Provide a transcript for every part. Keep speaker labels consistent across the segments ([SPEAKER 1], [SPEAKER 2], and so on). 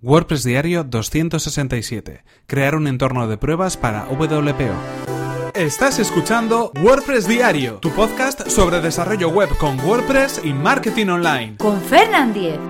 [SPEAKER 1] WordPress Diario 267. Crear un entorno de pruebas para WPO. Estás escuchando WordPress Diario, tu podcast sobre desarrollo web con WordPress y marketing online.
[SPEAKER 2] Con Fernand Diez.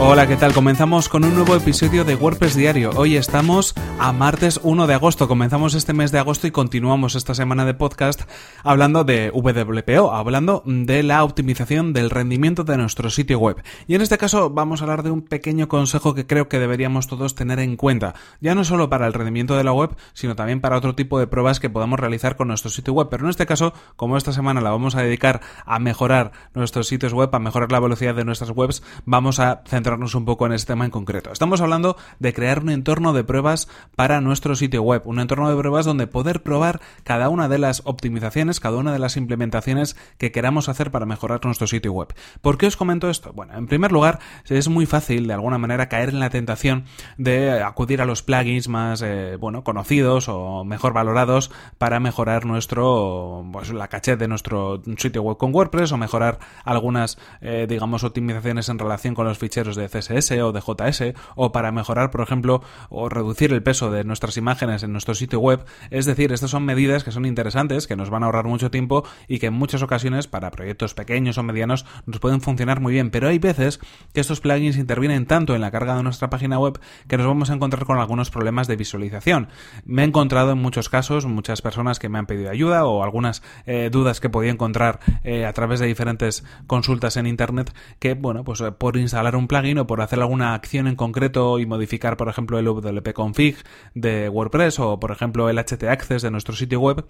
[SPEAKER 1] Hola, ¿qué tal? Comenzamos con un nuevo episodio de WordPress Diario. Hoy estamos a martes 1 de agosto. Comenzamos este mes de agosto y continuamos esta semana de podcast hablando de WPO, hablando de la optimización del rendimiento de nuestro sitio web. Y en este caso vamos a hablar de un pequeño consejo que creo que deberíamos todos tener en cuenta, ya no solo para el rendimiento de la web, sino también para otro tipo de pruebas que podamos realizar con nuestro sitio web. Pero en este caso, como esta semana la vamos a dedicar a mejorar nuestros sitios web, a mejorar la velocidad de nuestras webs, vamos a centrar un poco en este tema en concreto. Estamos hablando de crear un entorno de pruebas para nuestro sitio web, un entorno de pruebas donde poder probar cada una de las optimizaciones, cada una de las implementaciones que queramos hacer para mejorar nuestro sitio web. ¿Por qué os comento esto? Bueno, en primer lugar, es muy fácil de alguna manera caer en la tentación de acudir a los plugins más eh, bueno, conocidos o mejor valorados para mejorar nuestro pues, la caché de nuestro sitio web con WordPress o mejorar algunas eh, digamos optimizaciones en relación con los ficheros de CSS o de JS o para mejorar, por ejemplo, o reducir el peso de nuestras imágenes en nuestro sitio web. Es decir, estas son medidas que son interesantes, que nos van a ahorrar mucho tiempo y que en muchas ocasiones para proyectos pequeños o medianos nos pueden funcionar muy bien. Pero hay veces que estos plugins intervienen tanto en la carga de nuestra página web que nos vamos a encontrar con algunos problemas de visualización. Me he encontrado en muchos casos muchas personas que me han pedido ayuda o algunas eh, dudas que podía encontrar eh, a través de diferentes consultas en internet que, bueno, pues eh, por instalar un plugin o por hacer alguna acción en concreto y modificar, por ejemplo, el WP config de WordPress o, por ejemplo, el HT Access de nuestro sitio web,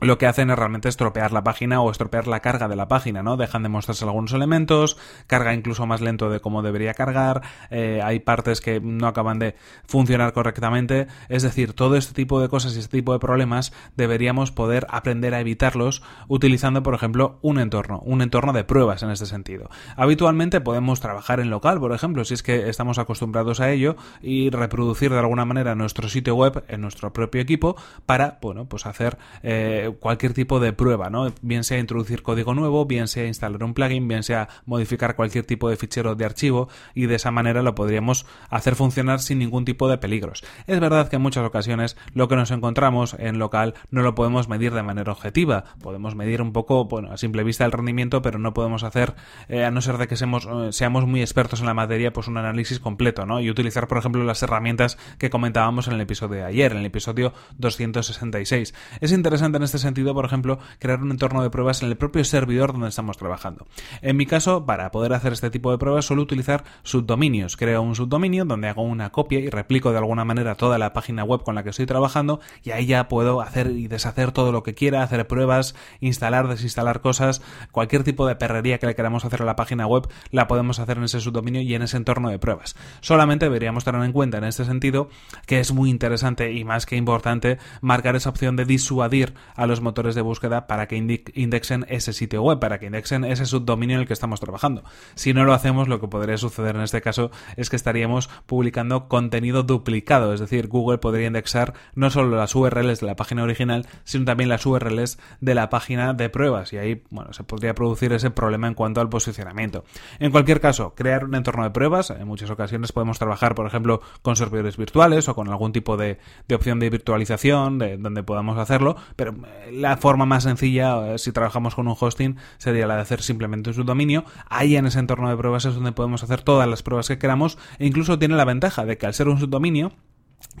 [SPEAKER 1] lo que hacen es realmente estropear la página o estropear la carga de la página, ¿no? Dejan de mostrarse algunos elementos, carga incluso más lento de cómo debería cargar, eh, hay partes que no acaban de funcionar correctamente, es decir, todo este tipo de cosas y este tipo de problemas deberíamos poder aprender a evitarlos utilizando, por ejemplo, un entorno, un entorno de pruebas en este sentido. Habitualmente podemos trabajar en local, por ejemplo, si es que estamos acostumbrados a ello y reproducir de alguna manera nuestro sitio web en nuestro propio equipo para, bueno, pues hacer eh, cualquier tipo de prueba, ¿no? Bien sea introducir código nuevo, bien sea instalar un plugin, bien sea modificar cualquier tipo de fichero de archivo y de esa manera lo podríamos hacer funcionar sin ningún tipo de peligros. Es verdad que en muchas ocasiones lo que nos encontramos en local no lo podemos medir de manera objetiva, podemos medir un poco, bueno, a simple vista el rendimiento, pero no podemos hacer, eh, a no ser de que seamos, eh, seamos muy expertos en la materia, pues un análisis completo, ¿no? Y utilizar, por ejemplo, las herramientas que comentábamos en el episodio de ayer, en el episodio 266. Es interesante en este sentido, por ejemplo, crear un entorno de pruebas en el propio servidor donde estamos trabajando. En mi caso, para poder hacer este tipo de pruebas, suelo utilizar subdominios. Creo un subdominio donde hago una copia y replico de alguna manera toda la página web con la que estoy trabajando y ahí ya puedo hacer y deshacer todo lo que quiera, hacer pruebas, instalar, desinstalar cosas, cualquier tipo de perrería que le queramos hacer a la página web, la podemos hacer en ese subdominio y en ese entorno de pruebas. Solamente deberíamos tener en cuenta en este sentido que es muy interesante y más que importante marcar esa opción de disuadir los motores de búsqueda para que indexen ese sitio web, para que indexen ese subdominio en el que estamos trabajando. Si no lo hacemos, lo que podría suceder en este caso es que estaríamos publicando contenido duplicado, es decir, Google podría indexar no solo las URLs de la página original, sino también las URLs de la página de pruebas y ahí, bueno, se podría producir ese problema en cuanto al posicionamiento. En cualquier caso, crear un entorno de pruebas, en muchas ocasiones podemos trabajar, por ejemplo, con servidores virtuales o con algún tipo de, opción de virtualización de, donde podamos hacerlo, pero la forma más sencilla, eh, si trabajamos con un hosting, sería la de hacer simplemente un subdominio. Ahí en ese entorno de pruebas es donde podemos hacer todas las pruebas que queramos e incluso tiene la ventaja de que al ser un subdominio,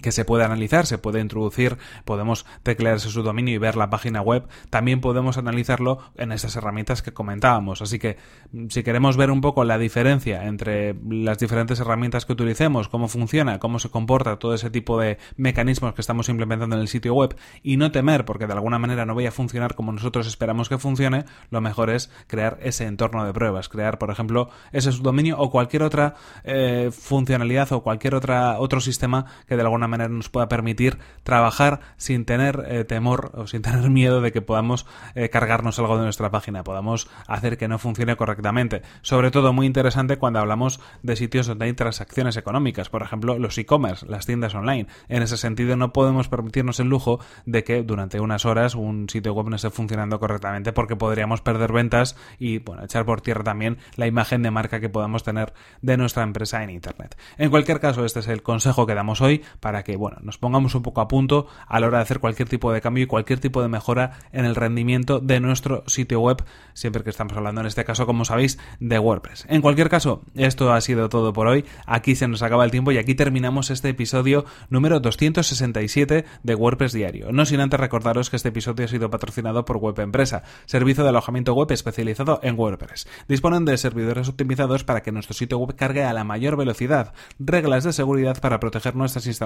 [SPEAKER 1] que se puede analizar, se puede introducir, podemos teclear ese subdominio y ver la página web, también podemos analizarlo en estas herramientas que comentábamos. Así que mm, si queremos ver un poco la diferencia entre las diferentes herramientas que utilicemos, cómo funciona, cómo se comporta todo ese tipo de mecanismos que estamos implementando en el sitio web y no temer porque de alguna manera no vaya a funcionar como nosotros esperamos que funcione, lo mejor es crear ese entorno de pruebas, crear por ejemplo ese subdominio o cualquier otra eh, funcionalidad o cualquier otra otro sistema que de alguna manera nos pueda permitir trabajar sin tener eh, temor o sin tener miedo de que podamos eh, cargarnos algo de nuestra página, podamos hacer que no funcione correctamente. Sobre todo muy interesante cuando hablamos de sitios donde hay transacciones económicas, por ejemplo los e-commerce, las tiendas online. En ese sentido no podemos permitirnos el lujo de que durante unas horas un sitio web no esté funcionando correctamente porque podríamos perder ventas y bueno, echar por tierra también la imagen de marca que podamos tener de nuestra empresa en internet. En cualquier caso, este es el consejo que damos hoy para que bueno, nos pongamos un poco a punto a la hora de hacer cualquier tipo de cambio y cualquier tipo de mejora en el rendimiento de nuestro sitio web, siempre que estamos hablando en este caso, como sabéis, de WordPress. En cualquier caso, esto ha sido todo por hoy. Aquí se nos acaba el tiempo y aquí terminamos este episodio número 267 de WordPress Diario. No sin antes recordaros que este episodio ha sido patrocinado por Web Empresa, servicio de alojamiento web especializado en WordPress. Disponen de servidores optimizados para que nuestro sitio web cargue a la mayor velocidad, reglas de seguridad para proteger nuestras instalaciones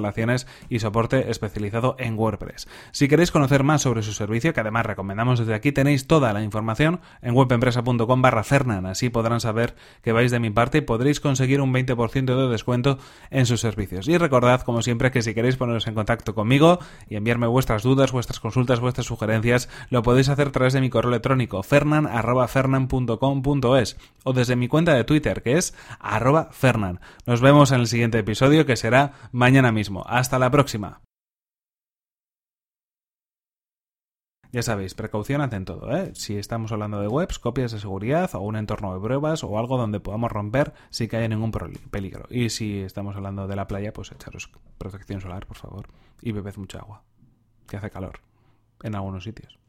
[SPEAKER 1] y soporte especializado en WordPress. Si queréis conocer más sobre su servicio, que además recomendamos desde aquí, tenéis toda la información en webempresa.com barra Fernan. Así podrán saber que vais de mi parte y podréis conseguir un 20% de descuento en sus servicios. Y recordad, como siempre, que si queréis poneros en contacto conmigo y enviarme vuestras dudas, vuestras consultas, vuestras sugerencias, lo podéis hacer a través de mi correo electrónico fernan.fernan.com.es o desde mi cuenta de Twitter, que es arroba fernan. Nos vemos en el siguiente episodio, que será mañana mismo. Hasta la próxima. Ya sabéis, precaución en todo, ¿eh? Si estamos hablando de webs, copias de seguridad o un entorno de pruebas o algo donde podamos romper sin que haya ningún peligro. Y si estamos hablando de la playa, pues echaros protección solar, por favor. Y bebed mucha agua, que hace calor en algunos sitios.